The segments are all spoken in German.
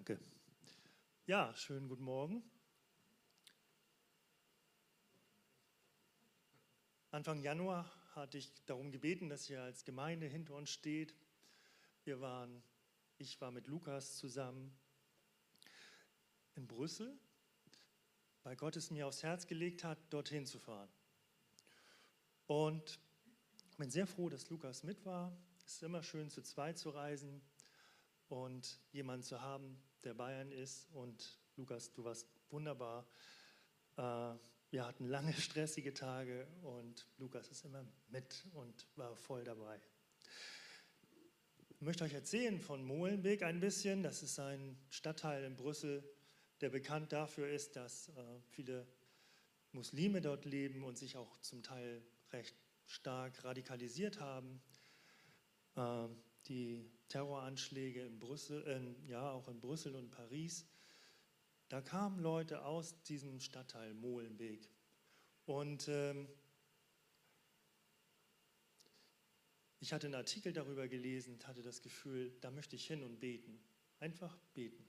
Danke. Ja, schönen guten Morgen. Anfang Januar hatte ich darum gebeten, dass ihr als Gemeinde hinter uns steht. Wir waren, ich war mit Lukas zusammen in Brüssel, weil Gott es mir aufs Herz gelegt hat, dorthin zu fahren. Und ich bin sehr froh, dass Lukas mit war. Es ist immer schön, zu zweit zu reisen und jemanden zu haben, der Bayern ist. Und Lukas, du warst wunderbar. Äh, wir hatten lange stressige Tage und Lukas ist immer mit und war voll dabei. Ich möchte euch erzählen von Molenbeek ein bisschen. Das ist ein Stadtteil in Brüssel, der bekannt dafür ist, dass äh, viele Muslime dort leben und sich auch zum Teil recht stark radikalisiert haben. Die Terroranschläge in Brüssel, äh, ja auch in Brüssel und Paris, da kamen Leute aus diesem Stadtteil Molenbeek. Und ähm, ich hatte einen Artikel darüber gelesen, hatte das Gefühl, da möchte ich hin und beten. Einfach beten.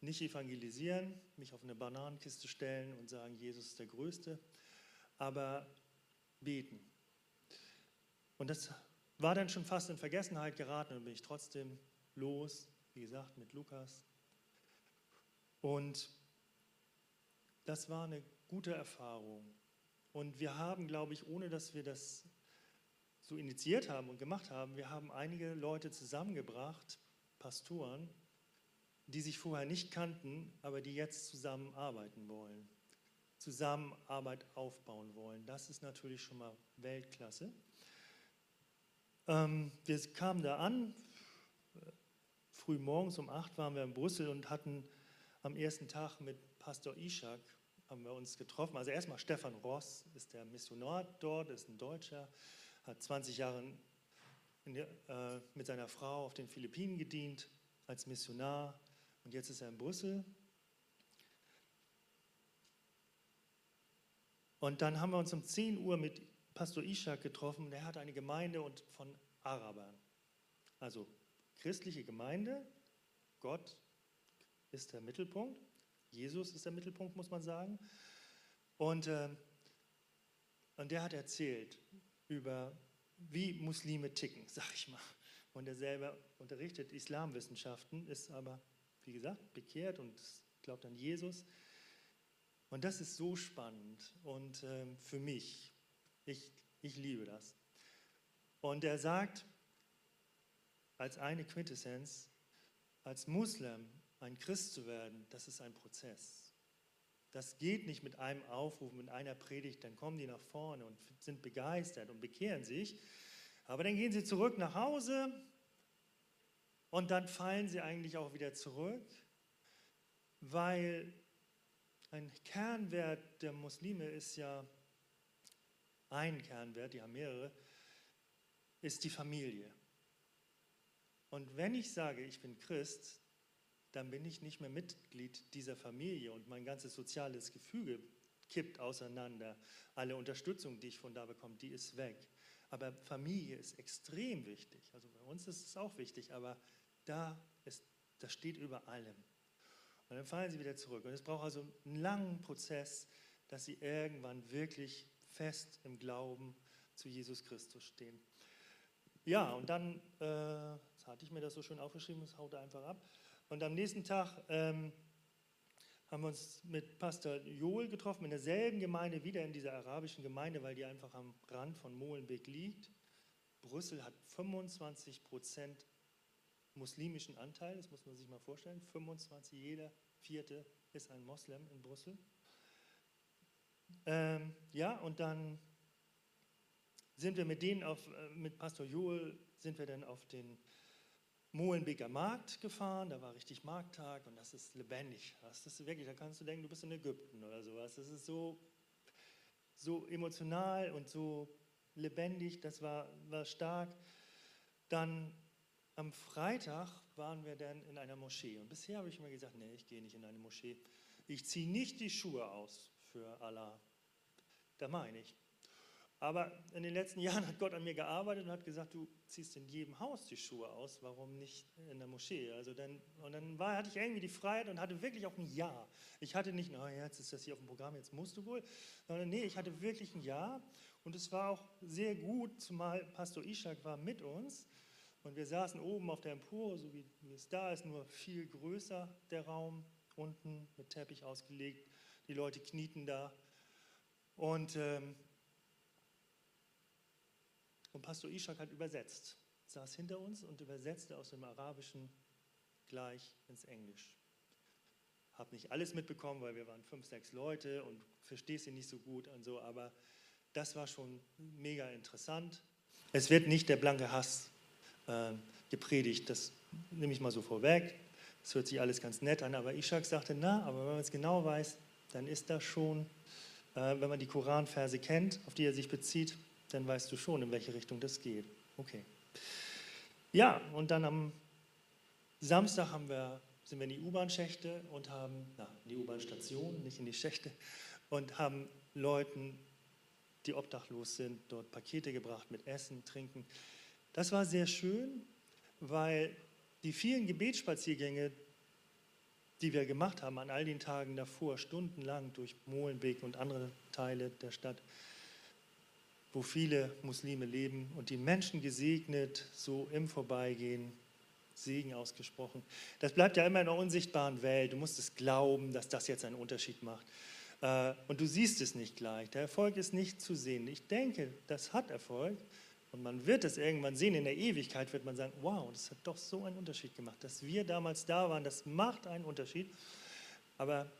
Nicht evangelisieren, mich auf eine Bananenkiste stellen und sagen, Jesus ist der Größte, aber beten. Und das war dann schon fast in Vergessenheit geraten und bin ich trotzdem los, wie gesagt, mit Lukas. Und das war eine gute Erfahrung. Und wir haben, glaube ich, ohne dass wir das so initiiert haben und gemacht haben, wir haben einige Leute zusammengebracht, Pastoren, die sich vorher nicht kannten, aber die jetzt zusammenarbeiten wollen, Zusammenarbeit aufbauen wollen. Das ist natürlich schon mal Weltklasse. Ähm, wir kamen da an, früh morgens um acht waren wir in Brüssel und hatten am ersten Tag mit Pastor Ishak haben wir uns getroffen. Also erstmal Stefan Ross ist der Missionar dort, ist ein Deutscher, hat 20 Jahre der, äh, mit seiner Frau auf den Philippinen gedient als Missionar und jetzt ist er in Brüssel. Und dann haben wir uns um 10 Uhr mit Pastor Ishak getroffen, der hat eine Gemeinde und von Arabern. Also christliche Gemeinde, Gott ist der Mittelpunkt, Jesus ist der Mittelpunkt, muss man sagen. Und, äh, und der hat erzählt über, wie Muslime ticken, sag ich mal. Und er selber unterrichtet Islamwissenschaften, ist aber, wie gesagt, bekehrt und glaubt an Jesus. Und das ist so spannend und äh, für mich, ich, ich liebe das. Und er sagt, als eine Quintessenz, als Muslim ein Christ zu werden, das ist ein Prozess. Das geht nicht mit einem Aufruf, mit einer Predigt, dann kommen die nach vorne und sind begeistert und bekehren sich. Aber dann gehen sie zurück nach Hause und dann fallen sie eigentlich auch wieder zurück, weil ein Kernwert der Muslime ist ja ein Kernwert, die haben mehrere, ist die Familie. Und wenn ich sage, ich bin Christ, dann bin ich nicht mehr Mitglied dieser Familie und mein ganzes soziales Gefüge kippt auseinander. Alle Unterstützung, die ich von da bekomme, die ist weg. Aber Familie ist extrem wichtig. Also bei uns ist es auch wichtig, aber da ist, das steht über allem. Und dann fallen sie wieder zurück. Und es braucht also einen langen Prozess, dass sie irgendwann wirklich fest im Glauben zu Jesus Christus stehen. Ja, und dann, äh, jetzt hatte ich mir das so schön aufgeschrieben, das haut einfach ab. Und am nächsten Tag ähm, haben wir uns mit Pastor Joel getroffen, in derselben Gemeinde, wieder in dieser arabischen Gemeinde, weil die einfach am Rand von Molenbeek liegt. Brüssel hat 25 Prozent muslimischen Anteil, das muss man sich mal vorstellen. 25, jeder vierte ist ein Moslem in Brüssel. Ähm, ja, und dann sind wir mit denen auf, äh, mit Pastor Joel, sind wir dann auf den Molenbeker Markt gefahren, da war richtig Markttag und das ist lebendig. Das ist wirklich, da kannst du denken, du bist in Ägypten oder sowas. Das ist so, so emotional und so lebendig, das war, war stark. Dann am Freitag waren wir dann in einer Moschee und bisher habe ich immer gesagt, nee, ich gehe nicht in eine Moschee. Ich ziehe nicht die Schuhe aus für Allah. Da meine ich. Aber in den letzten Jahren hat Gott an mir gearbeitet und hat gesagt, du ziehst in jedem Haus die Schuhe aus, warum nicht in der Moschee? Also dann, und dann war, hatte ich irgendwie die Freiheit und hatte wirklich auch ein Ja. Ich hatte nicht, na jetzt ist das hier auf dem Programm, jetzt musst du wohl, sondern nee, ich hatte wirklich ein Ja. Und es war auch sehr gut, zumal Pastor Ishak war mit uns und wir saßen oben auf der Empore, so wie, wie es da ist, nur viel größer der Raum, unten mit Teppich ausgelegt. Die Leute knieten da. Und, ähm, und Pastor Ishak hat übersetzt, saß hinter uns und übersetzte aus dem Arabischen gleich ins Englisch. Habe nicht alles mitbekommen, weil wir waren fünf, sechs Leute und verstehst ihn nicht so gut und so, aber das war schon mega interessant. Es wird nicht der blanke Hass äh, gepredigt, das nehme ich mal so vorweg. Es hört sich alles ganz nett an, aber Ishak sagte, na, aber wenn man es genau weiß, dann ist das schon, äh, wenn man die Koranverse kennt, auf die er sich bezieht, dann weißt du schon, in welche Richtung das geht. Okay. Ja, und dann am Samstag haben wir, sind wir in die U-Bahn-Schächte und haben, na, in die U-Bahn-Station, nicht in die Schächte, und haben Leuten die obdachlos sind, dort Pakete gebracht mit Essen, Trinken. Das war sehr schön, weil die vielen Gebetsspaziergänge, die wir gemacht haben an all den Tagen davor, stundenlang durch Molenbeek und andere Teile der Stadt, wo viele Muslime leben und die Menschen gesegnet, so im Vorbeigehen, Segen ausgesprochen. Das bleibt ja immer in einer unsichtbaren Welt. Du musst es glauben, dass das jetzt einen Unterschied macht. Äh, und du siehst es nicht gleich. Der Erfolg ist nicht zu sehen. Ich denke, das hat Erfolg. Und man wird es irgendwann sehen, in der Ewigkeit wird man sagen, wow, das hat doch so einen Unterschied gemacht. Dass wir damals da waren, das macht einen Unterschied. Aber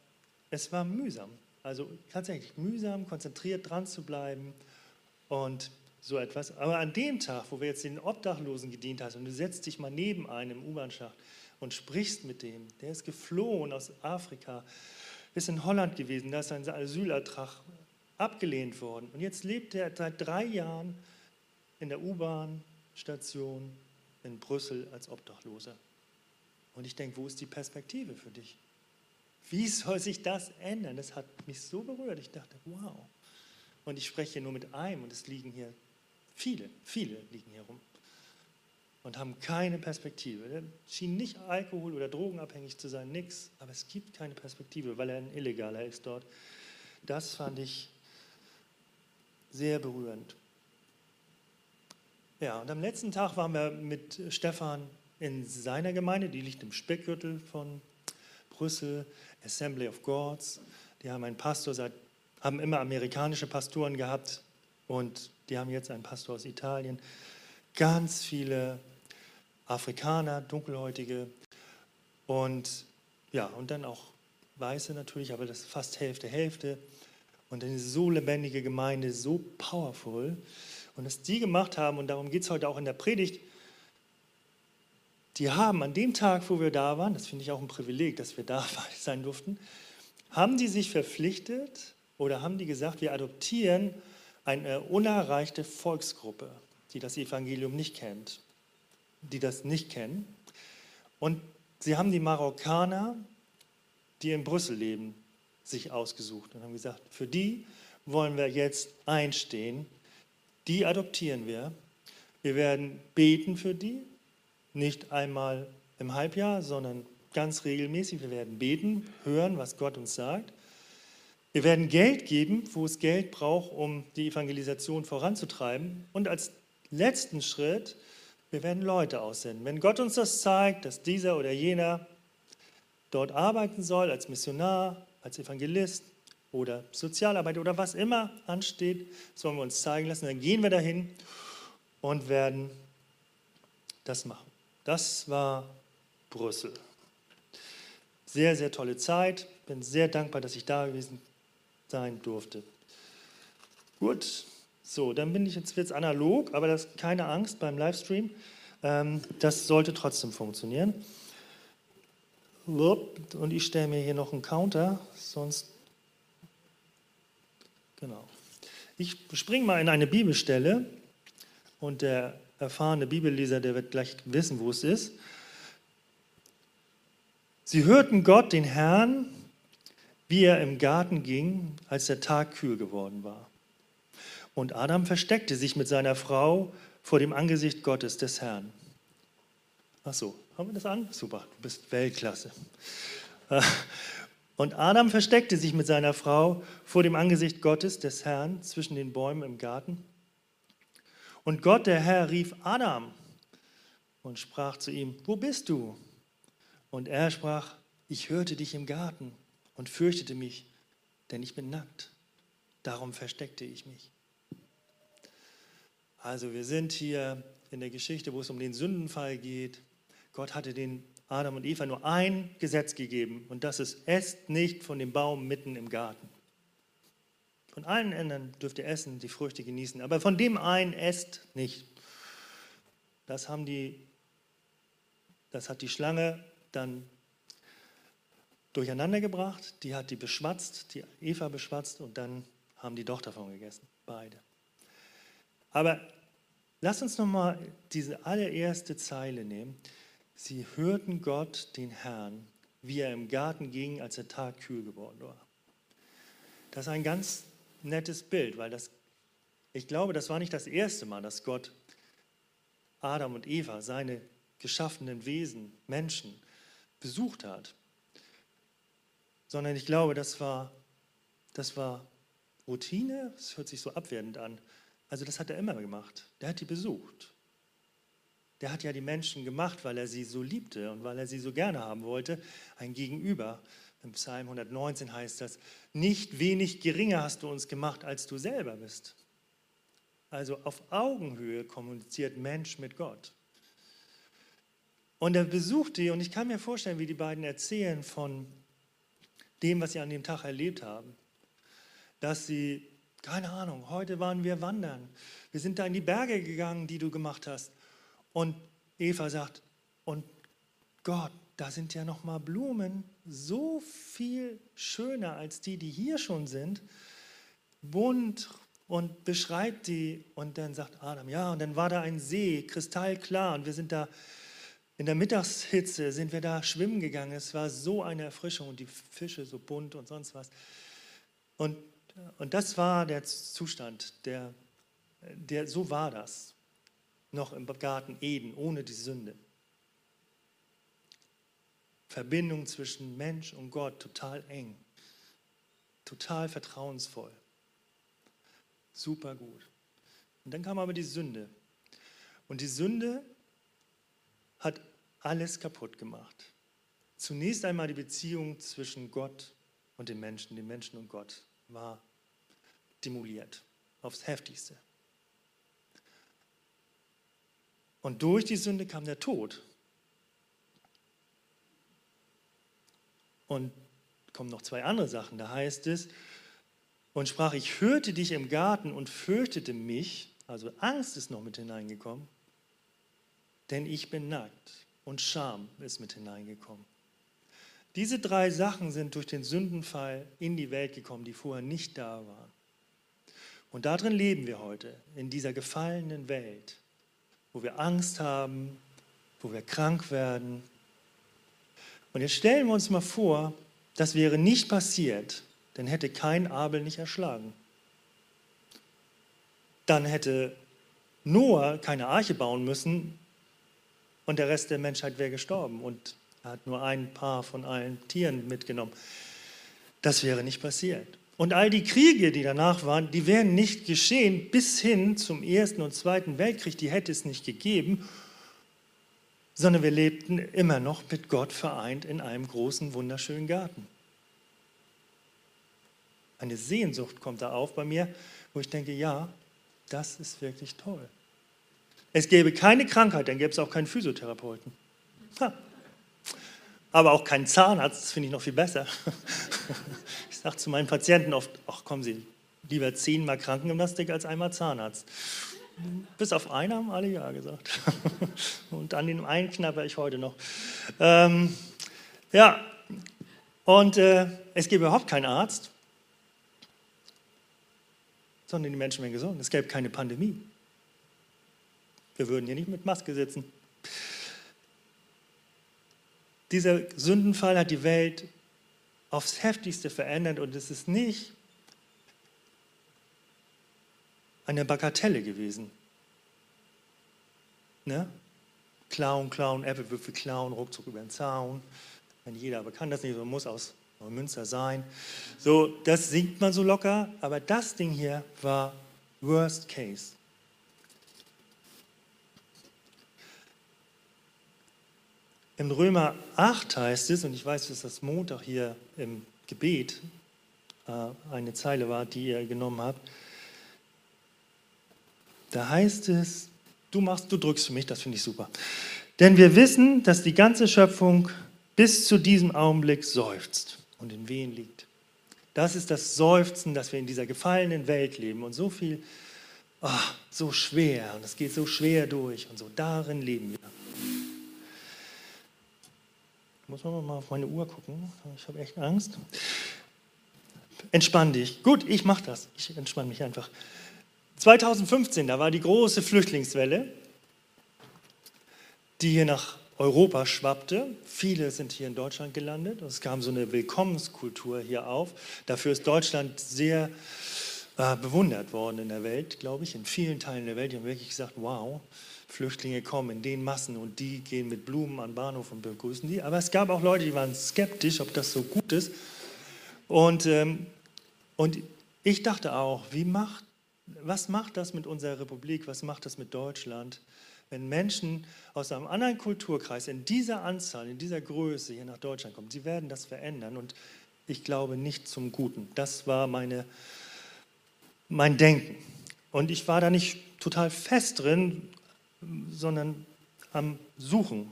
es war mühsam. Also tatsächlich mühsam, konzentriert dran zu bleiben und so etwas. Aber an dem Tag, wo wir jetzt den Obdachlosen gedient hast und du setzt dich mal neben einem U-Bahn-Schacht und sprichst mit dem, der ist geflohen aus Afrika, ist in Holland gewesen, da ist sein Asylantrag abgelehnt worden. Und jetzt lebt er seit drei Jahren in der U-Bahn-Station in Brüssel als Obdachloser. Und ich denke, wo ist die Perspektive für dich? Wie soll sich das ändern? Das hat mich so berührt. Ich dachte, wow. Und ich spreche nur mit einem und es liegen hier viele, viele liegen hier rum und haben keine Perspektive. Er schien nicht alkohol- oder drogenabhängig zu sein, nichts, aber es gibt keine Perspektive, weil er ein Illegaler ist dort. Das fand ich sehr berührend. Ja, und am letzten Tag waren wir mit Stefan in seiner Gemeinde, die liegt im Speckgürtel von Brüssel, Assembly of Gods. Die haben einen Pastor seit, haben immer amerikanische Pastoren gehabt und die haben jetzt einen Pastor aus Italien. Ganz viele Afrikaner, Dunkelhäutige und ja, und dann auch Weiße natürlich, aber das ist fast Hälfte, Hälfte. Und eine so lebendige Gemeinde, so powerful. Und was die gemacht haben, und darum geht es heute auch in der Predigt, die haben an dem Tag, wo wir da waren, das finde ich auch ein Privileg, dass wir da sein durften, haben die sich verpflichtet oder haben die gesagt, wir adoptieren eine unerreichte Volksgruppe, die das Evangelium nicht kennt die das nicht kennen. Und sie haben die Marokkaner, die in Brüssel leben, sich ausgesucht und haben gesagt, für die wollen wir jetzt einstehen, die adoptieren wir. Wir werden beten für die, nicht einmal im Halbjahr, sondern ganz regelmäßig. Wir werden beten, hören, was Gott uns sagt. Wir werden Geld geben, wo es Geld braucht, um die Evangelisation voranzutreiben. Und als letzten Schritt wir werden Leute aussenden. Wenn Gott uns das zeigt, dass dieser oder jener dort arbeiten soll, als Missionar, als Evangelist oder Sozialarbeiter oder was immer ansteht, sollen wir uns zeigen lassen. Dann gehen wir dahin und werden das machen. Das war Brüssel. Sehr, sehr tolle Zeit. Bin sehr dankbar, dass ich da gewesen sein durfte. Gut, so, dann bin ich jetzt wird's analog, aber das keine Angst beim Livestream. Ähm, das sollte trotzdem funktionieren. Und ich stelle mir hier noch einen Counter, sonst. Genau. Ich springe mal in eine Bibelstelle und der erfahrene Bibelleser, der wird gleich wissen, wo es ist. Sie hörten Gott, den Herrn, wie er im Garten ging, als der Tag kühl geworden war. Und Adam versteckte sich mit seiner Frau vor dem Angesicht Gottes des Herrn. Ach so, haben wir das an? Super, du bist Weltklasse. Und Adam versteckte sich mit seiner Frau vor dem Angesicht Gottes des Herrn zwischen den Bäumen im Garten. Und Gott, der Herr, rief Adam und sprach zu ihm, wo bist du? Und er sprach, ich hörte dich im Garten und fürchtete mich, denn ich bin nackt. Darum versteckte ich mich. Also wir sind hier in der Geschichte, wo es um den Sündenfall geht. Gott hatte den Adam und Eva nur ein Gesetz gegeben und das ist, esst nicht von dem Baum mitten im Garten. Von allen anderen dürft ihr essen, die Früchte genießen, aber von dem einen esst nicht. Das haben die, das hat die Schlange dann durcheinander gebracht, die hat die beschwatzt, die Eva beschwatzt und dann haben die doch davon gegessen, beide. Aber lass uns nochmal diese allererste Zeile nehmen. Sie hörten Gott, den Herrn, wie er im Garten ging, als der Tag kühl geworden war. Das ist ein ganz nettes Bild, weil das, ich glaube, das war nicht das erste Mal, dass Gott Adam und Eva, seine geschaffenen Wesen, Menschen, besucht hat sondern ich glaube, das war, das war Routine, das hört sich so abwertend an. Also das hat er immer gemacht. Der hat die besucht. Der hat ja die Menschen gemacht, weil er sie so liebte und weil er sie so gerne haben wollte. Ein Gegenüber. Im Psalm 119 heißt das, nicht wenig geringer hast du uns gemacht, als du selber bist. Also auf Augenhöhe kommuniziert Mensch mit Gott. Und er besucht die, und ich kann mir vorstellen, wie die beiden erzählen von dem, was sie an dem Tag erlebt haben. Dass sie, keine Ahnung, heute waren wir wandern. Wir sind da in die Berge gegangen, die du gemacht hast. Und Eva sagt, und Gott, da sind ja noch mal Blumen, so viel schöner als die, die hier schon sind. Bunt und beschreibt die. Und dann sagt Adam, ja, und dann war da ein See, kristallklar, und wir sind da in der Mittagshitze sind wir da schwimmen gegangen. Es war so eine Erfrischung und die Fische so bunt und sonst was. Und, und das war der Zustand, der, der, so war das noch im Garten Eden, ohne die Sünde. Verbindung zwischen Mensch und Gott total eng, total vertrauensvoll, super gut. Und dann kam aber die Sünde. Und die Sünde hat alles kaputt gemacht. Zunächst einmal die Beziehung zwischen Gott und den Menschen, den Menschen und Gott, war demoliert, aufs heftigste. Und durch die Sünde kam der Tod. Und kommen noch zwei andere Sachen. Da heißt es, und sprach, ich hörte dich im Garten und fürchtete mich, also Angst ist noch mit hineingekommen, denn ich bin nackt und Scham ist mit hineingekommen. Diese drei Sachen sind durch den Sündenfall in die Welt gekommen, die vorher nicht da waren. Und darin leben wir heute, in dieser gefallenen Welt, wo wir Angst haben, wo wir krank werden. Und jetzt stellen wir uns mal vor, das wäre nicht passiert, dann hätte kein Abel nicht erschlagen. Dann hätte Noah keine Arche bauen müssen, und der Rest der Menschheit wäre gestorben und er hat nur ein paar von allen Tieren mitgenommen. Das wäre nicht passiert. Und all die Kriege, die danach waren, die wären nicht geschehen bis hin zum Ersten und Zweiten Weltkrieg, die hätte es nicht gegeben, sondern wir lebten immer noch mit Gott vereint in einem großen, wunderschönen Garten. Eine Sehnsucht kommt da auf bei mir, wo ich denke, ja, das ist wirklich toll. Es gäbe keine Krankheit, dann gäbe es auch keinen Physiotherapeuten. Ha. Aber auch keinen Zahnarzt, das finde ich noch viel besser. Sage zu meinen Patienten oft, ach kommen Sie, lieber zehnmal Krankengymnastik als einmal Zahnarzt. Bis auf einen haben alle Ja gesagt. Und an den einen knapper ich heute noch. Ähm, ja, und äh, es gäbe überhaupt keinen Arzt, sondern die Menschen wären gesund. Es gäbe keine Pandemie. Wir würden hier nicht mit Maske sitzen. Dieser Sündenfall hat die Welt aufs heftigste verändert und es ist nicht eine Bagatelle gewesen. Ne? Klauen, klauen, Äpfelwürfel klauen, ruckzuck über den Zaun. Wenn jeder aber kann das nicht, man muss aus Neumünster sein. So, das singt man so locker, aber das Ding hier war Worst Case. Im Römer 8 heißt es, und ich weiß, dass das Montag hier im Gebet äh, eine Zeile war, die ihr genommen habt, da heißt es, du machst, du drückst für mich, das finde ich super. Denn wir wissen, dass die ganze Schöpfung bis zu diesem Augenblick seufzt und in Wehen liegt. Das ist das Seufzen, dass wir in dieser gefallenen Welt leben und so viel, oh, so schwer und es geht so schwer durch und so darin leben wir. Muss man mal auf meine Uhr gucken. Ich habe echt Angst. Entspann dich. Gut, ich mache das. Ich entspanne mich einfach. 2015, da war die große Flüchtlingswelle, die hier nach Europa schwappte. Viele sind hier in Deutschland gelandet. Es kam so eine Willkommenskultur hier auf. Dafür ist Deutschland sehr äh, bewundert worden in der Welt, glaube ich, in vielen Teilen der Welt. Die haben wirklich gesagt, wow, Flüchtlinge kommen in den Massen und die gehen mit Blumen an den Bahnhof und begrüßen die. Aber es gab auch Leute, die waren skeptisch, ob das so gut ist. Und, ähm, und ich dachte auch, wie macht, was macht das mit unserer Republik, was macht das mit Deutschland, wenn Menschen aus einem anderen Kulturkreis in dieser Anzahl, in dieser Größe hier nach Deutschland kommen? Sie werden das verändern und ich glaube nicht zum Guten. Das war meine, mein Denken. Und ich war da nicht total fest drin, sondern am Suchen.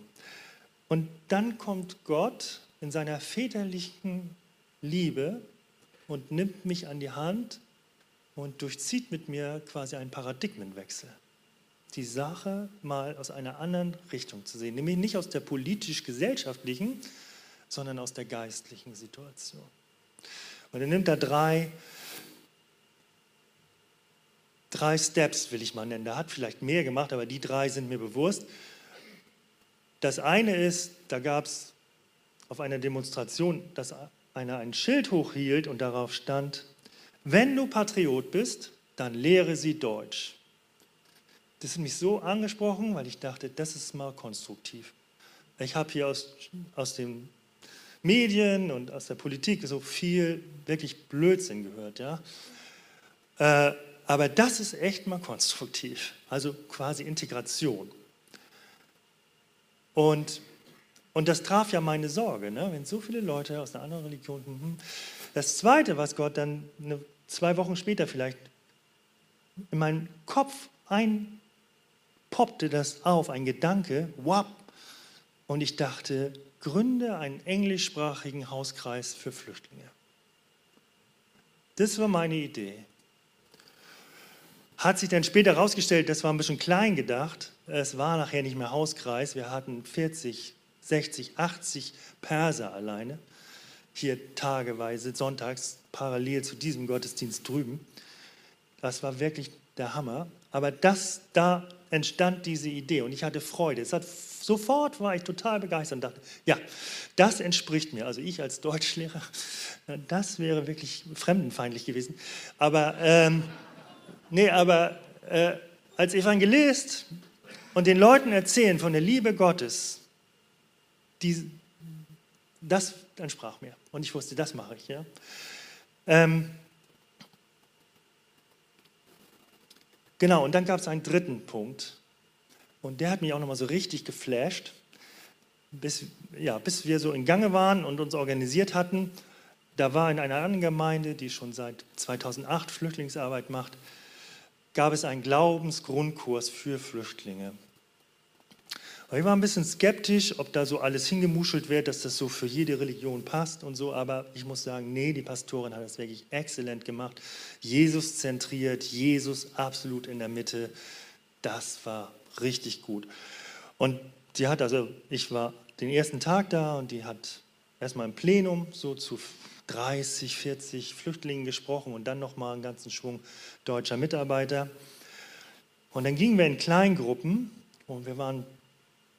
Und dann kommt Gott in seiner väterlichen Liebe und nimmt mich an die Hand und durchzieht mit mir quasi einen Paradigmenwechsel. Die Sache mal aus einer anderen Richtung zu sehen, nämlich nicht aus der politisch-gesellschaftlichen, sondern aus der geistlichen Situation. Und er nimmt da drei drei Steps, will ich mal nennen. Er hat vielleicht mehr gemacht, aber die drei sind mir bewusst. Das eine ist, da gab es auf einer Demonstration, dass einer ein Schild hochhielt und darauf stand, wenn du Patriot bist, dann lehre sie Deutsch. Das hat mich so angesprochen, weil ich dachte, das ist mal konstruktiv. Ich habe hier aus, aus den Medien und aus der Politik so viel wirklich Blödsinn gehört. Ja? Äh, aber das ist echt mal konstruktiv, also quasi Integration. Und, und das traf ja meine Sorge, ne? wenn so viele Leute aus einer anderen Religion. Hm, hm. Das Zweite, was Gott dann eine, zwei Wochen später vielleicht in meinen Kopf einpoppte, das auf, ein Gedanke, wap, und ich dachte, gründe einen englischsprachigen Hauskreis für Flüchtlinge. Das war meine Idee. Hat sich dann später herausgestellt, das war ein bisschen klein gedacht. Es war nachher nicht mehr Hauskreis. Wir hatten 40, 60, 80 Perser alleine. Hier tageweise, sonntags, parallel zu diesem Gottesdienst drüben. Das war wirklich der Hammer. Aber das, da entstand diese Idee und ich hatte Freude. Es hat, sofort war ich total begeistert und dachte, ja, das entspricht mir. Also ich als Deutschlehrer, das wäre wirklich fremdenfeindlich gewesen. Aber ähm, Nee, aber äh, als Evangelist und den Leuten erzählen von der Liebe Gottes, die, das entsprach mir. Und ich wusste, das mache ich. Ja? Ähm, genau, und dann gab es einen dritten Punkt. Und der hat mich auch nochmal so richtig geflasht, bis, ja, bis wir so in Gange waren und uns organisiert hatten. Da war in einer anderen Gemeinde, die schon seit 2008 Flüchtlingsarbeit macht, gab es einen Glaubensgrundkurs für Flüchtlinge. Ich war ein bisschen skeptisch, ob da so alles hingemuschelt wird, dass das so für jede Religion passt und so, aber ich muss sagen, nee, die Pastorin hat das wirklich exzellent gemacht. Jesus zentriert, Jesus absolut in der Mitte. Das war richtig gut. Und die hat also, ich war den ersten Tag da und die hat erstmal im Plenum so zu 30, 40 Flüchtlingen gesprochen und dann nochmal einen ganzen Schwung deutscher Mitarbeiter. Und dann gingen wir in Kleingruppen und wir waren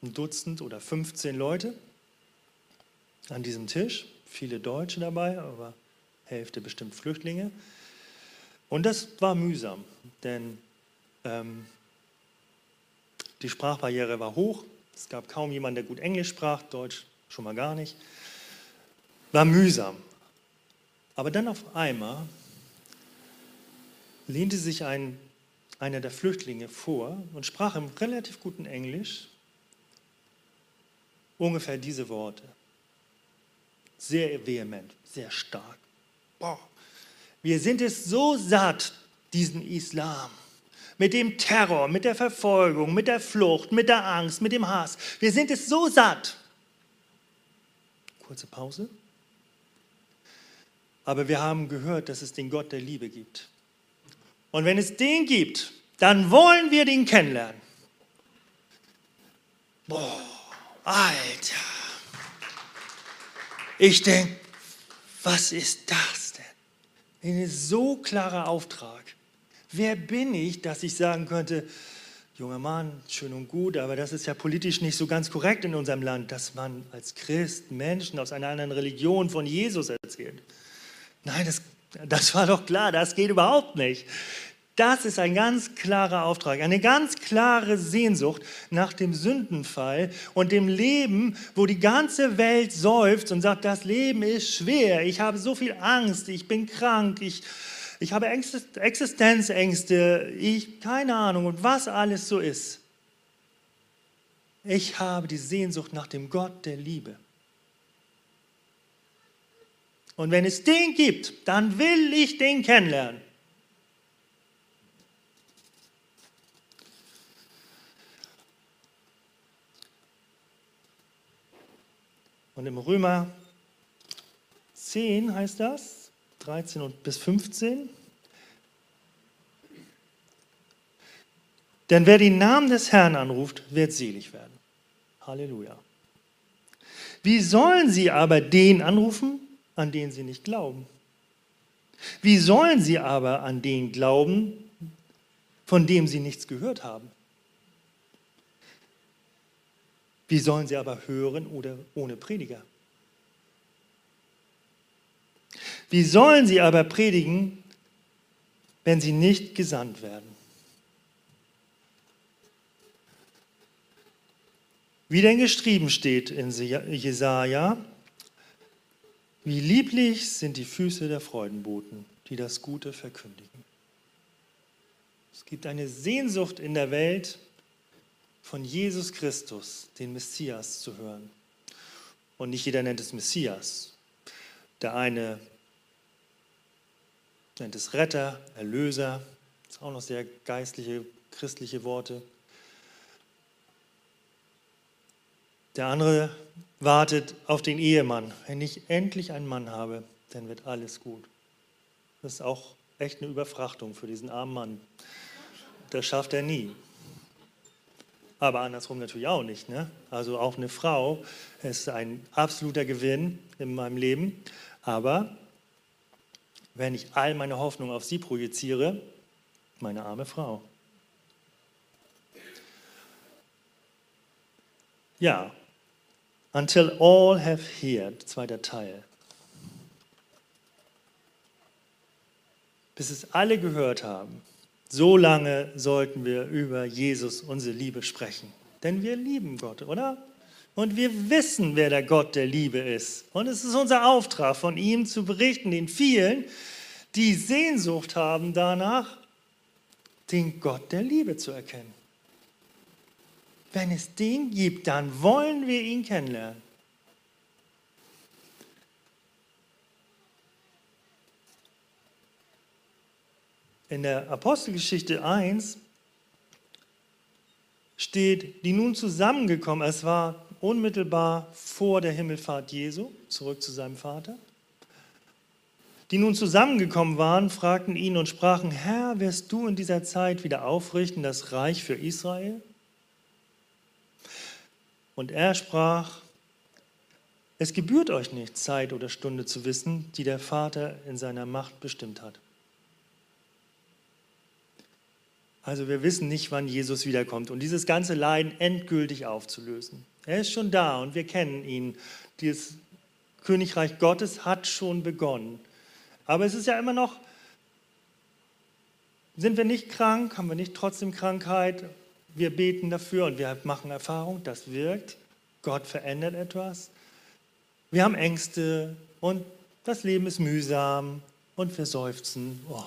ein Dutzend oder 15 Leute an diesem Tisch, viele Deutsche dabei, aber Hälfte bestimmt Flüchtlinge. Und das war mühsam, denn ähm, die Sprachbarriere war hoch. Es gab kaum jemanden, der gut Englisch sprach, Deutsch schon mal gar nicht. War mühsam. Aber dann auf einmal lehnte sich ein, einer der Flüchtlinge vor und sprach im relativ guten Englisch ungefähr diese Worte. Sehr vehement, sehr stark. Boah. Wir sind es so satt, diesen Islam. Mit dem Terror, mit der Verfolgung, mit der Flucht, mit der Angst, mit dem Hass. Wir sind es so satt. Kurze Pause. Aber wir haben gehört, dass es den Gott der Liebe gibt. Und wenn es den gibt, dann wollen wir den kennenlernen. Boah, Alter. Ich denke, was ist das denn? Ein so klarer Auftrag. Wer bin ich, dass ich sagen könnte, junger Mann, schön und gut, aber das ist ja politisch nicht so ganz korrekt in unserem Land, dass man als Christ Menschen aus einer anderen Religion von Jesus erzählt. Nein, das, das war doch klar, das geht überhaupt nicht. Das ist ein ganz klarer Auftrag, eine ganz klare Sehnsucht nach dem Sündenfall und dem Leben, wo die ganze Welt seufzt und sagt, das Leben ist schwer, ich habe so viel Angst, ich bin krank, ich, ich habe Existenzängste, ich keine Ahnung und was alles so ist. Ich habe die Sehnsucht nach dem Gott der Liebe. Und wenn es den gibt, dann will ich den kennenlernen. Und im Römer 10 heißt das, 13 und bis 15. Denn wer den Namen des Herrn anruft, wird selig werden. Halleluja. Wie sollen sie aber den anrufen, an den sie nicht glauben? Wie sollen sie aber an den glauben, von dem sie nichts gehört haben? Wie sollen sie aber hören oder ohne Prediger? Wie sollen sie aber predigen, wenn sie nicht gesandt werden? Wie denn geschrieben steht in Jesaja, wie lieblich sind die Füße der Freudenboten, die das Gute verkündigen. Es gibt eine Sehnsucht in der Welt, von Jesus Christus, den Messias, zu hören. Und nicht jeder nennt es Messias. Der eine nennt es Retter, Erlöser, das ist auch noch sehr geistliche, christliche Worte. Der andere wartet auf den Ehemann. Wenn ich endlich einen Mann habe, dann wird alles gut. Das ist auch echt eine Überfrachtung für diesen armen Mann. Das schafft er nie aber andersrum natürlich auch nicht. Ne? Also auch eine Frau ist ein absoluter Gewinn in meinem Leben, aber wenn ich all meine Hoffnung auf sie projiziere, meine arme Frau. Ja, until all have heard, zweiter Teil. Bis es alle gehört haben, so lange sollten wir über Jesus, unsere Liebe, sprechen. Denn wir lieben Gott, oder? Und wir wissen, wer der Gott der Liebe ist. Und es ist unser Auftrag, von ihm zu berichten, den vielen, die Sehnsucht haben danach, den Gott der Liebe zu erkennen. Wenn es den gibt, dann wollen wir ihn kennenlernen. in der Apostelgeschichte 1 steht, die nun zusammengekommen, es war unmittelbar vor der Himmelfahrt Jesu, zurück zu seinem Vater, die nun zusammengekommen waren, fragten ihn und sprachen, Herr, wirst du in dieser Zeit wieder aufrichten das Reich für Israel? Und er sprach, es gebührt euch nicht, Zeit oder Stunde zu wissen, die der Vater in seiner Macht bestimmt hat. Also wir wissen nicht, wann Jesus wiederkommt und dieses ganze Leiden endgültig aufzulösen. Er ist schon da und wir kennen ihn. Dieses Königreich Gottes hat schon begonnen. Aber es ist ja immer noch sind wir nicht krank, haben wir nicht trotzdem Krankheit, wir beten dafür und wir machen Erfahrung, das wirkt, Gott verändert etwas. Wir haben Ängste und das Leben ist mühsam und wir seufzen, oh,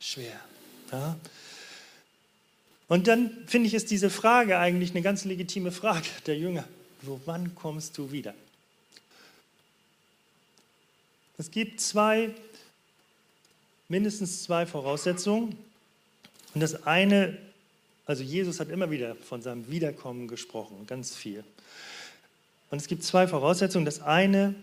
schwer. Ja? Und dann finde ich, ist diese Frage eigentlich eine ganz legitime Frage der Jünger. So, wann kommst du wieder? Es gibt zwei, mindestens zwei Voraussetzungen. Und das eine, also Jesus hat immer wieder von seinem Wiederkommen gesprochen, ganz viel. Und es gibt zwei Voraussetzungen. Das eine,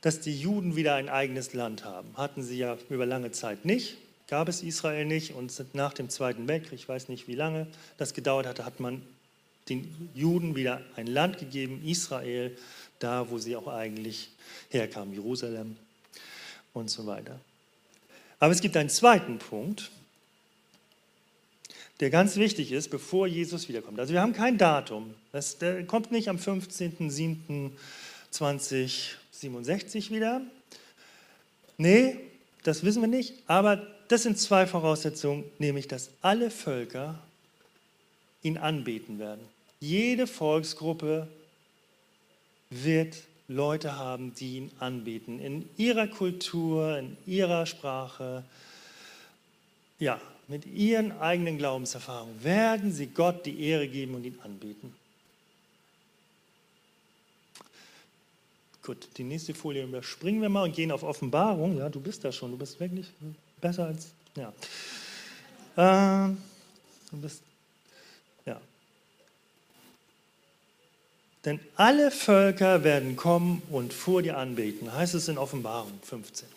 dass die Juden wieder ein eigenes Land haben. Hatten sie ja über lange Zeit nicht gab es Israel nicht und nach dem Zweiten Weltkrieg, ich weiß nicht wie lange das gedauert hatte, hat man den Juden wieder ein Land gegeben, Israel, da wo sie auch eigentlich herkamen, Jerusalem und so weiter. Aber es gibt einen zweiten Punkt, der ganz wichtig ist, bevor Jesus wiederkommt. Also wir haben kein Datum. Das, der kommt nicht am 15.07.2067 wieder. Nee, das wissen wir nicht. Aber das sind zwei Voraussetzungen, nämlich dass alle Völker ihn anbeten werden. Jede Volksgruppe wird Leute haben, die ihn anbeten, in ihrer Kultur, in ihrer Sprache, ja, mit ihren eigenen Glaubenserfahrungen werden sie Gott die Ehre geben und ihn anbeten. Gut, die nächste Folie überspringen wir mal und gehen auf Offenbarung. Ja, du bist da schon, du bist wirklich besser als, ja. Ähm, du bist, ja. Denn alle Völker werden kommen und vor dir anbeten, heißt es in Offenbarung 15.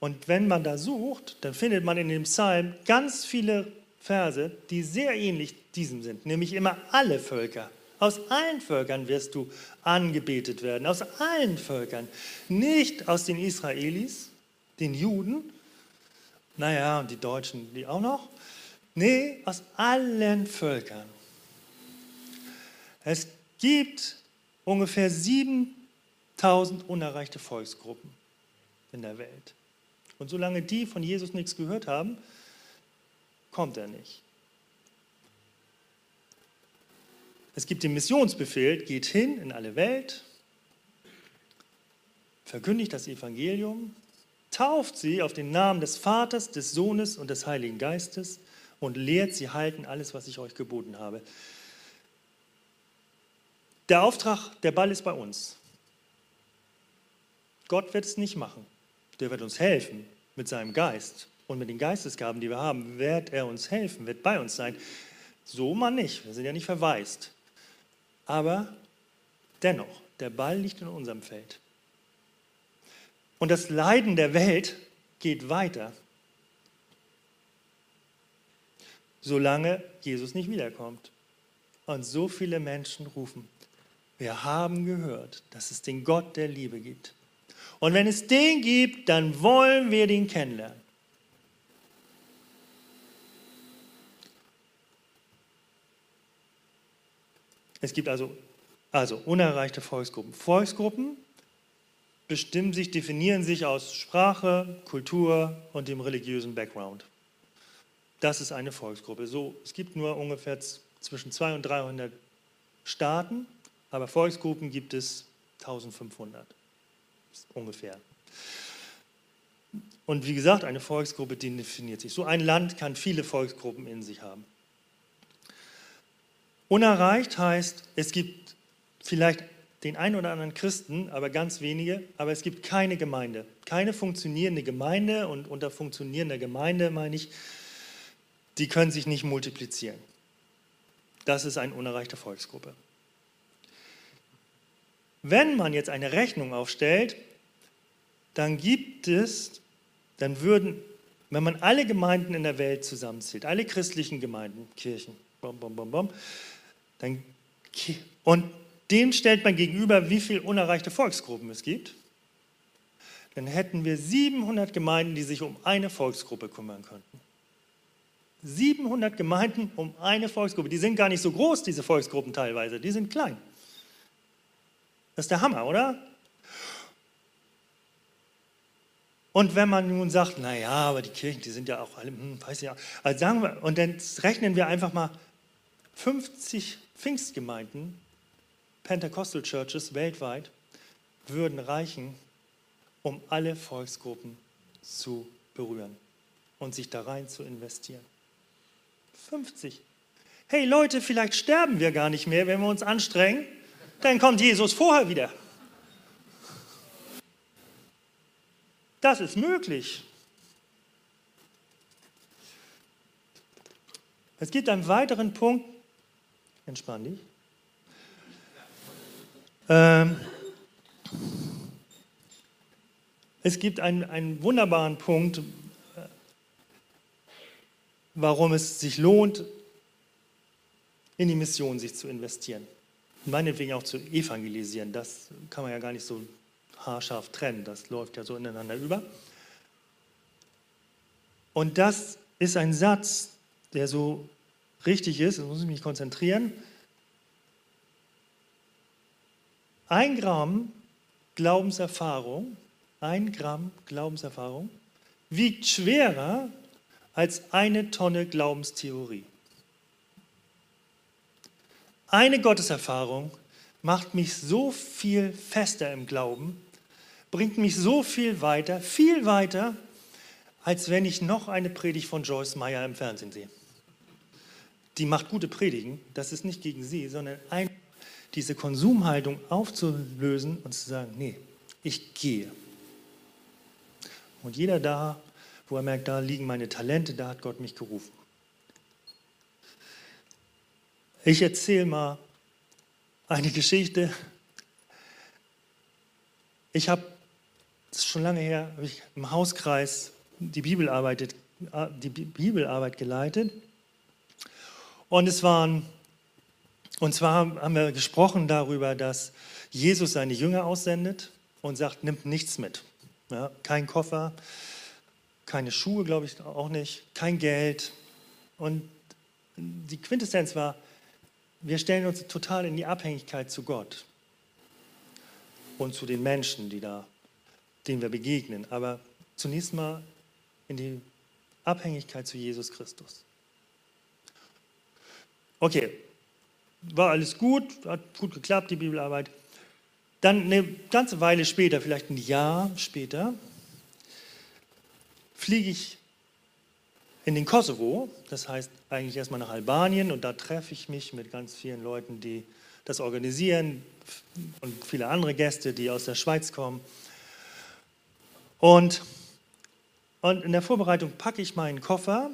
Und wenn man da sucht, dann findet man in dem Psalm ganz viele Verse, die sehr ähnlich diesem sind, nämlich immer alle Völker. Aus allen Völkern wirst du angebetet werden, aus allen Völkern, nicht aus den Israelis, den Juden, naja, und die Deutschen, die auch noch. Nee, aus allen Völkern. Es gibt ungefähr 7000 unerreichte Volksgruppen in der Welt. Und solange die von Jesus nichts gehört haben, kommt er nicht. Es gibt den Missionsbefehl, geht hin in alle Welt, verkündigt das Evangelium, tauft sie auf den Namen des Vaters, des Sohnes und des Heiligen Geistes und lehrt sie halten alles, was ich euch geboten habe. Der Auftrag, der Ball ist bei uns. Gott wird es nicht machen. Der wird uns helfen mit seinem Geist und mit den Geistesgaben, die wir haben, wird er uns helfen, wird bei uns sein. So mal nicht, wir sind ja nicht verwaist. Aber dennoch, der Ball liegt in unserem Feld. Und das Leiden der Welt geht weiter, solange Jesus nicht wiederkommt. Und so viele Menschen rufen, wir haben gehört, dass es den Gott der Liebe gibt. Und wenn es den gibt, dann wollen wir den kennenlernen. Es gibt also, also unerreichte Volksgruppen. Volksgruppen, bestimmen sich, definieren sich aus Sprache, Kultur und dem religiösen Background. Das ist eine Volksgruppe. So, es gibt nur ungefähr zwischen 200 und 300 Staaten, aber Volksgruppen gibt es 1500 ungefähr. Und wie gesagt, eine Volksgruppe definiert sich. So ein Land kann viele Volksgruppen in sich haben. Unerreicht heißt, es gibt vielleicht den einen oder anderen Christen, aber ganz wenige, aber es gibt keine Gemeinde, keine funktionierende Gemeinde und unter funktionierender Gemeinde meine ich, die können sich nicht multiplizieren. Das ist eine unerreichte Volksgruppe. Wenn man jetzt eine Rechnung aufstellt, dann gibt es, dann würden, wenn man alle Gemeinden in der Welt zusammenzählt, alle christlichen Gemeinden, Kirchen, bom, bom, bom, bom, dann, und dem stellt man gegenüber, wie viele unerreichte Volksgruppen es gibt. Dann hätten wir 700 Gemeinden, die sich um eine Volksgruppe kümmern könnten. 700 Gemeinden um eine Volksgruppe. Die sind gar nicht so groß, diese Volksgruppen teilweise. Die sind klein. Das ist der Hammer, oder? Und wenn man nun sagt, naja, aber die Kirchen, die sind ja auch alle, hm, weiß ja, also sagen wir, und dann rechnen wir einfach mal 50 Pfingstgemeinden, Pentecostal Churches weltweit, würden reichen, um alle Volksgruppen zu berühren und sich da rein zu investieren. 50. Hey Leute, vielleicht sterben wir gar nicht mehr, wenn wir uns anstrengen. Dann kommt Jesus vorher wieder. Das ist möglich. Es gibt einen weiteren Punkt. Entspann dich. Ähm, es gibt einen, einen wunderbaren Punkt, warum es sich lohnt, in die Mission sich zu investieren. Meinetwegen auch zu evangelisieren. Das kann man ja gar nicht so haarscharf trennen. Das läuft ja so ineinander über. Und das ist ein Satz, der so richtig ist, da muss ich mich konzentrieren. Ein Gramm Glaubenserfahrung, ein Gramm Glaubenserfahrung wiegt schwerer als eine Tonne Glaubenstheorie. Eine Gotteserfahrung macht mich so viel fester im Glauben, bringt mich so viel weiter, viel weiter, als wenn ich noch eine Predigt von Joyce Meyer im Fernsehen sehe. Die macht gute Predigen, das ist nicht gegen sie, sondern ein, diese Konsumhaltung aufzulösen und zu sagen, nee, ich gehe. Und jeder da, wo er merkt, da liegen meine Talente, da hat Gott mich gerufen. Ich erzähle mal eine Geschichte. Ich habe, das ist schon lange her, habe ich im Hauskreis die Bibelarbeit, die Bibelarbeit geleitet. Und es waren, und zwar haben wir gesprochen darüber, dass Jesus seine Jünger aussendet und sagt, nimmt nichts mit. Ja, kein Koffer, keine Schuhe, glaube ich auch nicht, kein Geld. Und die Quintessenz war, wir stellen uns total in die Abhängigkeit zu Gott und zu den Menschen, die da, denen wir begegnen. Aber zunächst mal in die Abhängigkeit zu Jesus Christus. Okay, war alles gut, hat gut geklappt, die Bibelarbeit. Dann eine ganze Weile später, vielleicht ein Jahr später, fliege ich in den Kosovo, das heißt eigentlich erstmal nach Albanien und da treffe ich mich mit ganz vielen Leuten, die das organisieren und viele andere Gäste, die aus der Schweiz kommen. Und, und in der Vorbereitung packe ich meinen Koffer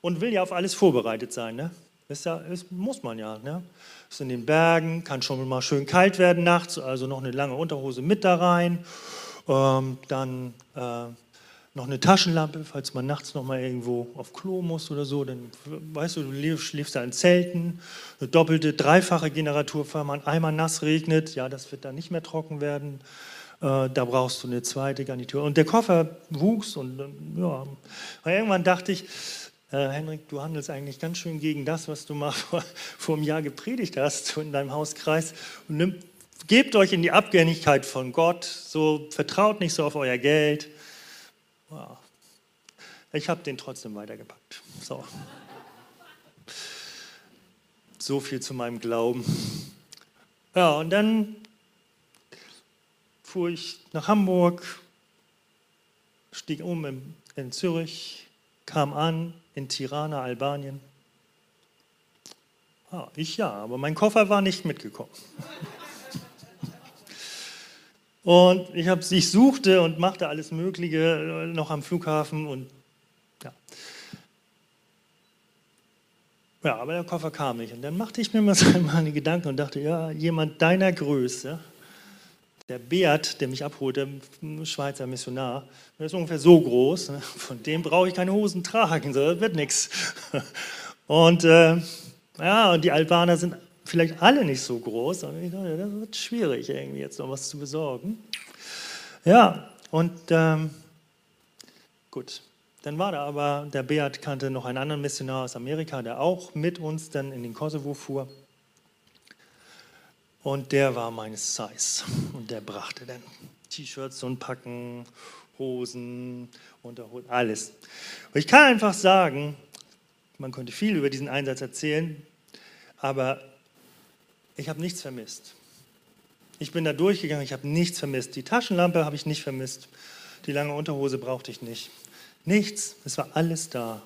und will ja auf alles vorbereitet sein. Ne? Das, ja, das muss man ja. Ne? Ist in den Bergen, kann schon mal schön kalt werden nachts, also noch eine lange Unterhose mit da rein. Ähm, dann äh, noch eine Taschenlampe, falls man nachts noch mal irgendwo auf Klo muss oder so, dann weißt du, du schläfst da in Zelten, eine doppelte, dreifache Generatur, wenn man einmal nass regnet, ja, das wird dann nicht mehr trocken werden, äh, da brauchst du eine zweite Garnitur. Und der Koffer wuchs und ja, irgendwann dachte ich, äh, Henrik, du handelst eigentlich ganz schön gegen das, was du mal vor, vor einem Jahr gepredigt hast in deinem Hauskreis. Und nimm, gebt euch in die Abgängigkeit von Gott, so vertraut nicht so auf euer Geld, Wow. Ich habe den trotzdem weitergepackt. So. so viel zu meinem Glauben. Ja, und dann fuhr ich nach Hamburg, stieg um in, in Zürich, kam an in Tirana, Albanien. Ah, ich ja, aber mein Koffer war nicht mitgekommen. Und ich, hab, ich suchte und machte alles Mögliche äh, noch am Flughafen und ja. Ja, aber der Koffer kam nicht. Und dann machte ich mir mal meine Gedanken und dachte, ja, jemand deiner Größe, der Beat, der mich abholte, Schweizer Missionar, der ist ungefähr so groß, ne? von dem brauche ich keine Hosen tragen, das wird nichts. Und äh, ja, und die Albaner sind vielleicht alle nicht so groß, aber ich dachte, das wird schwierig, irgendwie jetzt noch was zu besorgen. Ja, und ähm, gut, dann war da aber, der Beat kannte noch einen anderen Missionar aus Amerika, der auch mit uns dann in den Kosovo fuhr. Und der war meines Size. Und der brachte dann T-Shirts und Packen Hosen, Unterhosen, alles. Und ich kann einfach sagen, man könnte viel über diesen Einsatz erzählen, aber ich habe nichts vermisst. Ich bin da durchgegangen, ich habe nichts vermisst. Die Taschenlampe habe ich nicht vermisst. Die lange Unterhose brauchte ich nicht. Nichts, es war alles da.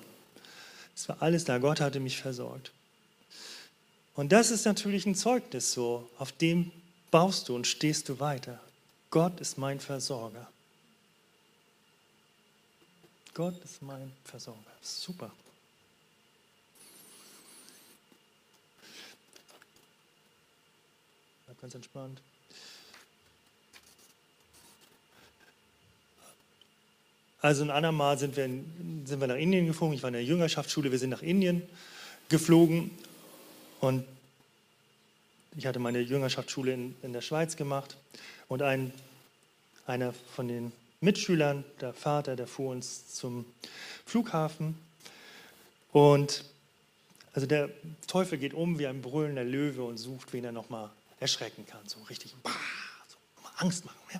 Es war alles da. Gott hatte mich versorgt. Und das ist natürlich ein Zeugnis so, auf dem baust du und stehst du weiter. Gott ist mein Versorger. Gott ist mein Versorger. Super. Ganz entspannt. Also ein andermal sind wir, in, sind wir nach Indien geflogen. Ich war in der Jüngerschaftsschule. Wir sind nach Indien geflogen und ich hatte meine Jüngerschaftsschule in, in der Schweiz gemacht und ein, einer von den Mitschülern, der Vater, der fuhr uns zum Flughafen und also der Teufel geht um wie ein brüllender Löwe und sucht, wen er nochmal erschrecken kann, so richtig so, Angst machen. Ja?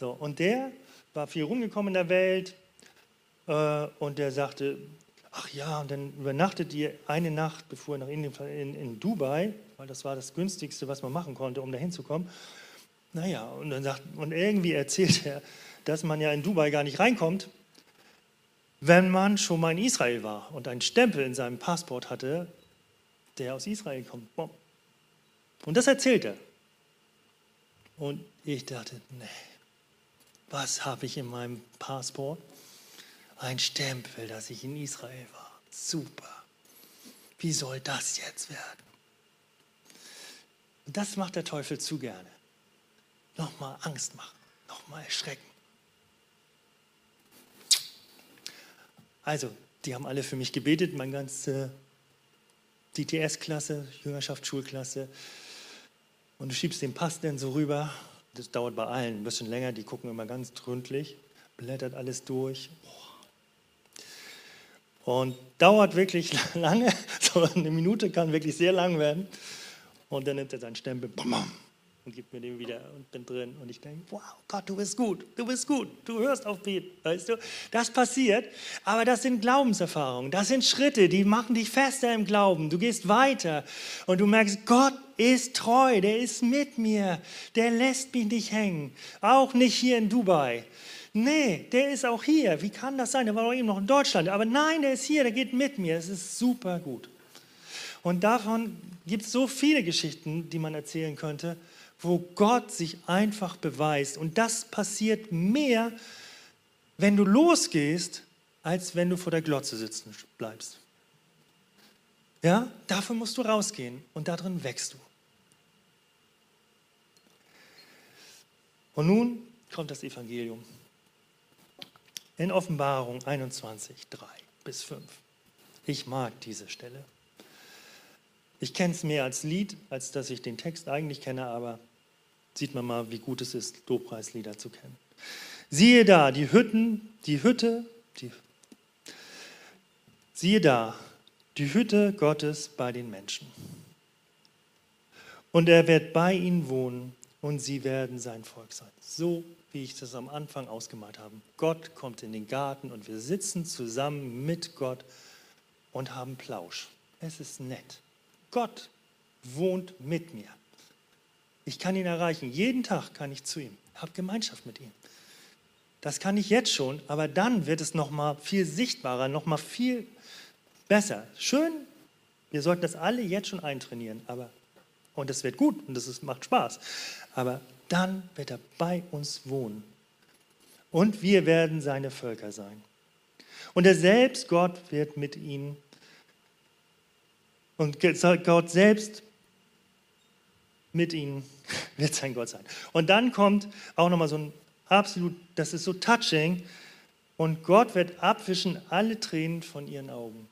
So, und der war viel rumgekommen in der Welt äh, und der sagte, ach ja, und dann übernachtet ihr eine Nacht, bevor er nach Indien in, in Dubai, weil das war das günstigste, was man machen konnte, um da hinzukommen. Naja, und dann sagt, und irgendwie erzählt er, dass man ja in Dubai gar nicht reinkommt, wenn man schon mal in Israel war und einen Stempel in seinem Passport hatte, der aus Israel kommt. Und das erzählt er. Und ich dachte, nee, was habe ich in meinem Passport? Ein Stempel, dass ich in Israel war. Super. Wie soll das jetzt werden? Und das macht der Teufel zu gerne. Nochmal Angst machen, nochmal erschrecken. Also, die haben alle für mich gebetet, meine ganze DTS-Klasse, Jüngerschaftsschulklasse. Und du schiebst den Pass dann so rüber das dauert bei allen ein bisschen länger, die gucken immer ganz gründlich, blättert alles durch. Und dauert wirklich lange, so eine Minute kann wirklich sehr lang werden. Und dann nimmt er seinen Stempel, und gibt mir den wieder und bin drin. Und ich denke, wow, Gott, du bist gut, du bist gut, du hörst auf beten, weißt du? Das passiert, aber das sind Glaubenserfahrungen, das sind Schritte, die machen dich fester im Glauben. Du gehst weiter und du merkst, Gott ist treu, der ist mit mir, der lässt mich nicht hängen, auch nicht hier in Dubai. Nee, der ist auch hier. Wie kann das sein? Der war doch eben noch in Deutschland. Aber nein, der ist hier, der geht mit mir. Es ist super gut. Und davon gibt es so viele Geschichten, die man erzählen könnte wo Gott sich einfach beweist. Und das passiert mehr, wenn du losgehst, als wenn du vor der Glotze sitzen bleibst. Ja, dafür musst du rausgehen und darin wächst du. Und nun kommt das Evangelium. In Offenbarung 21, 3 bis 5. Ich mag diese Stelle. Ich kenne es mehr als Lied, als dass ich den Text eigentlich kenne, aber sieht man mal, wie gut es ist, Lobpreislieder zu kennen. Siehe da, die Hütten, die Hütte, die, siehe da, die Hütte Gottes bei den Menschen. Und er wird bei ihnen wohnen und sie werden sein Volk sein. So wie ich das am Anfang ausgemalt habe. Gott kommt in den Garten und wir sitzen zusammen mit Gott und haben Plausch. Es ist nett. Gott wohnt mit mir. Ich kann ihn erreichen. Jeden Tag kann ich zu ihm. Ich habe Gemeinschaft mit ihm. Das kann ich jetzt schon, aber dann wird es noch mal viel sichtbarer, noch mal viel besser. Schön, wir sollten das alle jetzt schon eintrainieren, aber und es wird gut und es macht Spaß. Aber dann wird er bei uns wohnen und wir werden seine Völker sein. Und er selbst, Gott, wird mit ihnen und Gott selbst mit ihnen wird sein Gott sein. Und dann kommt auch nochmal so ein absolut, das ist so touching, und Gott wird abwischen alle Tränen von ihren Augen.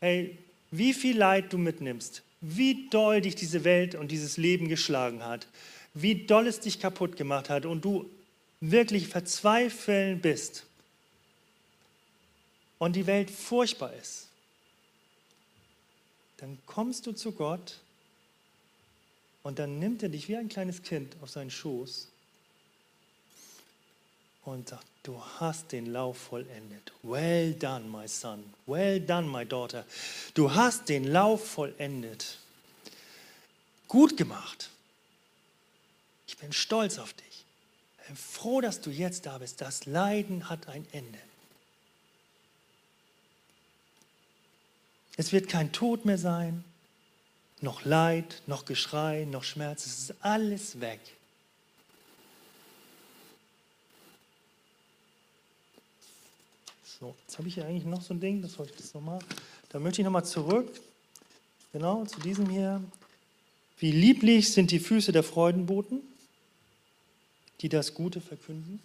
Hey, wie viel Leid du mitnimmst, wie doll dich diese Welt und dieses Leben geschlagen hat, wie doll es dich kaputt gemacht hat und du wirklich verzweifeln bist und die Welt furchtbar ist, dann kommst du zu Gott und dann nimmt er dich wie ein kleines Kind auf seinen Schoß und sagt, du hast den Lauf vollendet. Well done, my son. Well done, my daughter. Du hast den Lauf vollendet. Gut gemacht. Ich bin stolz auf dich. Ich bin froh, dass du jetzt da bist. Das Leiden hat ein Ende. Es wird kein Tod mehr sein, noch Leid, noch Geschrei, noch Schmerz. Es ist alles weg. So, jetzt habe ich hier eigentlich noch so ein Ding, das wollte ich das nochmal. Da möchte ich nochmal zurück, genau, zu diesem hier. Wie lieblich sind die Füße der Freudenboten, die das Gute verkünden.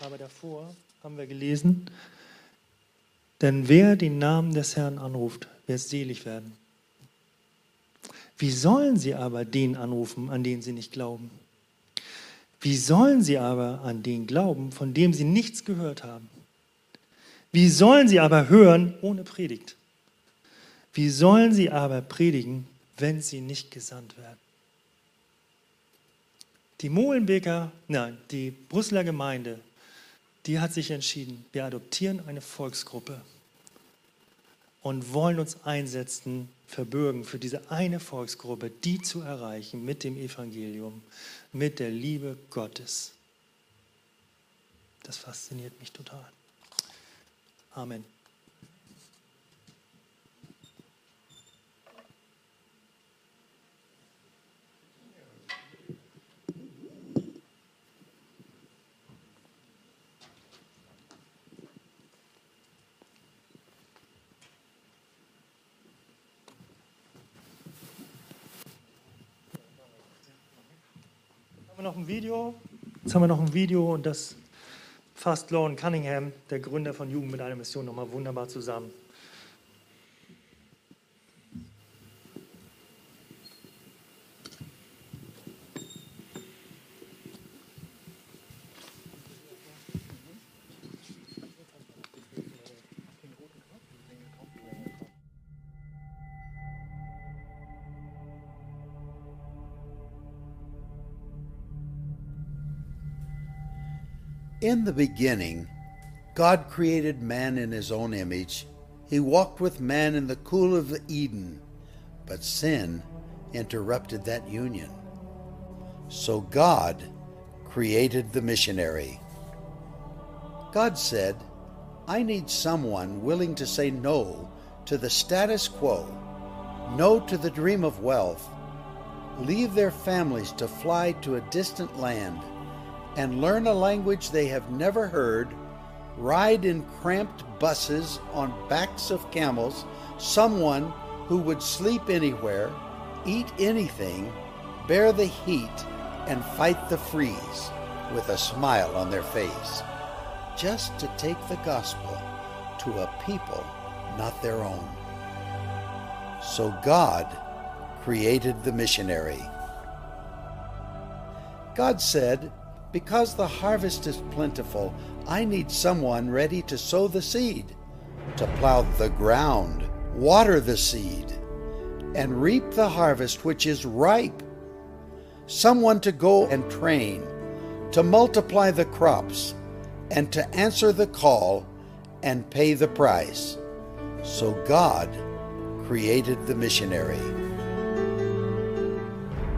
Aber davor haben wir gelesen, denn wer den Namen des Herrn anruft, wird selig werden. Wie sollen sie aber den anrufen, an den sie nicht glauben? Wie sollen sie aber an den glauben, von dem sie nichts gehört haben? Wie sollen sie aber hören ohne Predigt? Wie sollen sie aber predigen, wenn sie nicht gesandt werden? Die Molenbeker, nein, die Brüsseler Gemeinde, die hat sich entschieden, wir adoptieren eine Volksgruppe und wollen uns einsetzen, verbürgen für diese eine Volksgruppe, die zu erreichen mit dem Evangelium, mit der Liebe Gottes. Das fasziniert mich total. Amen. Haben wir noch ein Video? Jetzt haben wir noch ein Video und das fasst Lorne Cunningham, der Gründer von Jugend mit einer Mission, nochmal wunderbar zusammen. In the beginning, God created man in his own image. He walked with man in the cool of Eden, but sin interrupted that union. So God created the missionary. God said, I need someone willing to say no to the status quo, no to the dream of wealth, leave their families to fly to a distant land and learn a language they have never heard, ride in cramped buses on backs of camels, someone who would sleep anywhere, eat anything, bear the heat, and fight the freeze with a smile on their face, just to take the gospel to a people not their own. So God created the missionary. God said, Because the harvest is plentiful, I need someone ready to sow the seed, to plow the ground, water the seed, and reap the harvest which is ripe. Someone to go and train, to multiply the crops, and to answer the call and pay the price. So God created the missionary.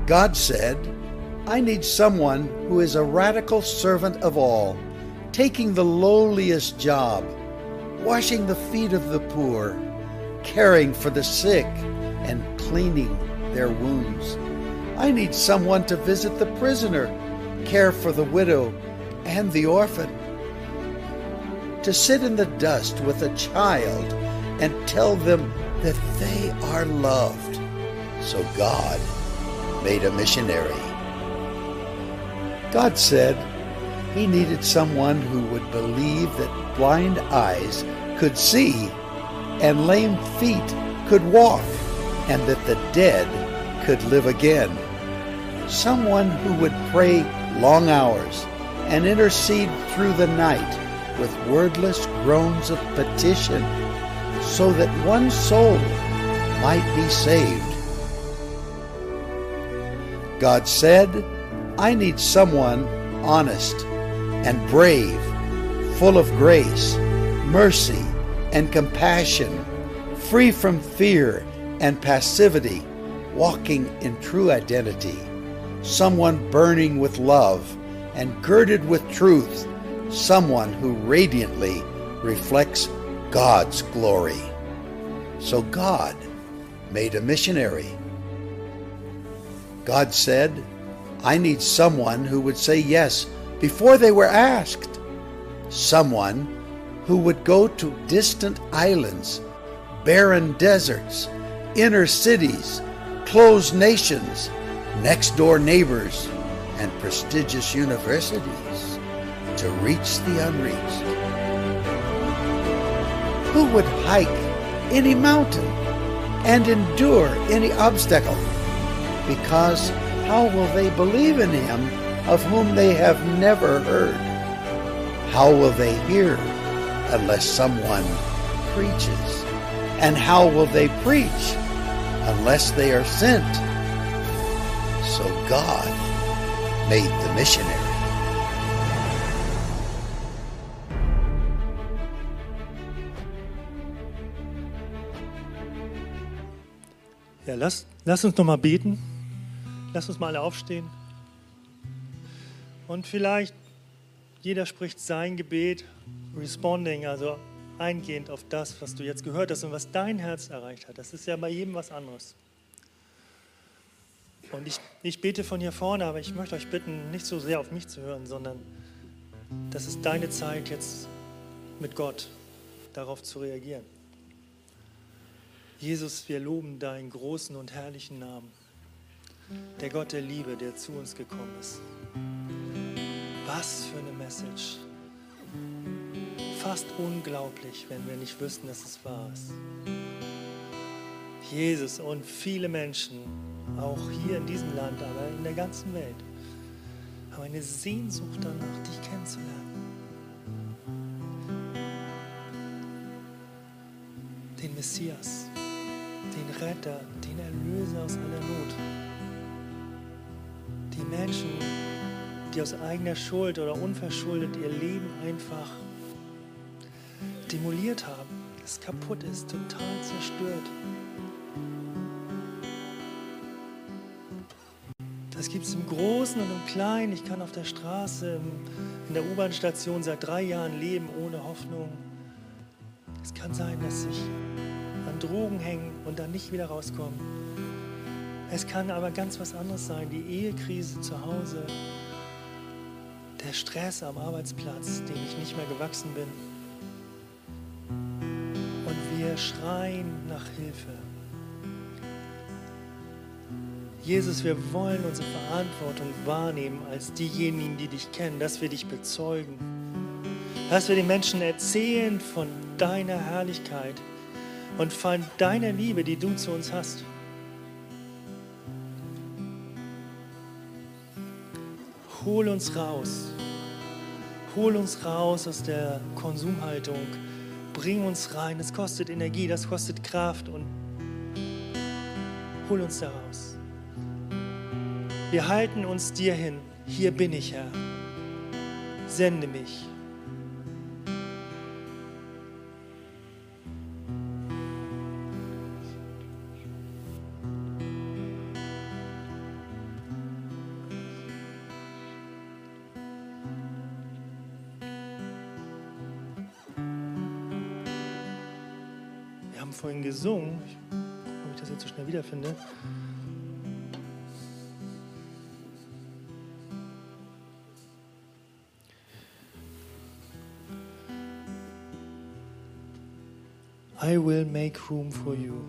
God said, I need someone who is a radical servant of all, taking the lowliest job, washing the feet of the poor, caring for the sick, and cleaning their wounds. I need someone to visit the prisoner, care for the widow and the orphan, to sit in the dust with a child and tell them that they are loved. So God made a missionary. God said he needed someone who would believe that blind eyes could see and lame feet could walk and that the dead could live again. Someone who would pray long hours and intercede through the night with wordless groans of petition so that one soul might be saved. God said, I need someone honest and brave, full of grace, mercy, and compassion, free from fear and passivity, walking in true identity, someone burning with love and girded with truth, someone who radiantly reflects God's glory. So God made a missionary. God said, I need someone who would say yes before they were asked, someone who would go to distant islands, barren deserts, inner cities, closed nations, next door neighbors, and prestigious universities to reach the unreached. Who would hike any mountain and endure any obstacle? Because how will they believe in him of whom they have never heard? How will they hear unless someone preaches? And how will they preach unless they are sent? So God made the missionary. Ja, lass, lass uns noch mal beten. Lass uns mal alle aufstehen. Und vielleicht jeder spricht sein Gebet, responding, also eingehend auf das, was du jetzt gehört hast und was dein Herz erreicht hat. Das ist ja bei jedem was anderes. Und ich, ich bete von hier vorne, aber ich möchte euch bitten, nicht so sehr auf mich zu hören, sondern das ist deine Zeit jetzt mit Gott, darauf zu reagieren. Jesus, wir loben deinen großen und herrlichen Namen. Der Gott der Liebe, der zu uns gekommen ist. Was für eine Message. Fast unglaublich, wenn wir nicht wüssten, dass es wahr ist. Jesus und viele Menschen, auch hier in diesem Land, aber in der ganzen Welt, haben eine Sehnsucht danach, dich kennenzulernen. Den Messias, den Retter, den Erlöser aus aller Not. Die Menschen, die aus eigener Schuld oder unverschuldet ihr Leben einfach demoliert haben, es kaputt ist, total zerstört. Das gibt es im Großen und im Kleinen. Ich kann auf der Straße, in der U-Bahn-Station seit drei Jahren leben ohne Hoffnung. Es kann sein, dass ich an Drogen hängen und dann nicht wieder rauskommen. Es kann aber ganz was anderes sein. Die Ehekrise zu Hause, der Stress am Arbeitsplatz, dem ich nicht mehr gewachsen bin. Und wir schreien nach Hilfe. Jesus, wir wollen unsere Verantwortung wahrnehmen als diejenigen, die dich kennen, dass wir dich bezeugen, dass wir den Menschen erzählen von deiner Herrlichkeit und von deiner Liebe, die du zu uns hast. Hol uns raus. Hol uns raus aus der Konsumhaltung. Bring uns rein. Es kostet Energie, das kostet Kraft und hol uns da raus. Wir halten uns dir hin. Hier bin ich, Herr. Sende mich. Wiederfinde. I will make room for you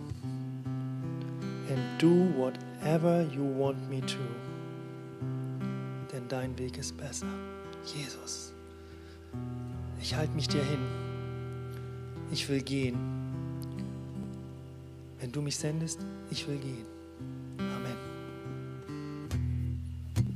and do whatever you want me to. Denn dein Weg ist besser. Jesus, ich halte mich dir hin. Ich will gehen. Du mich sendest, ich will gehen.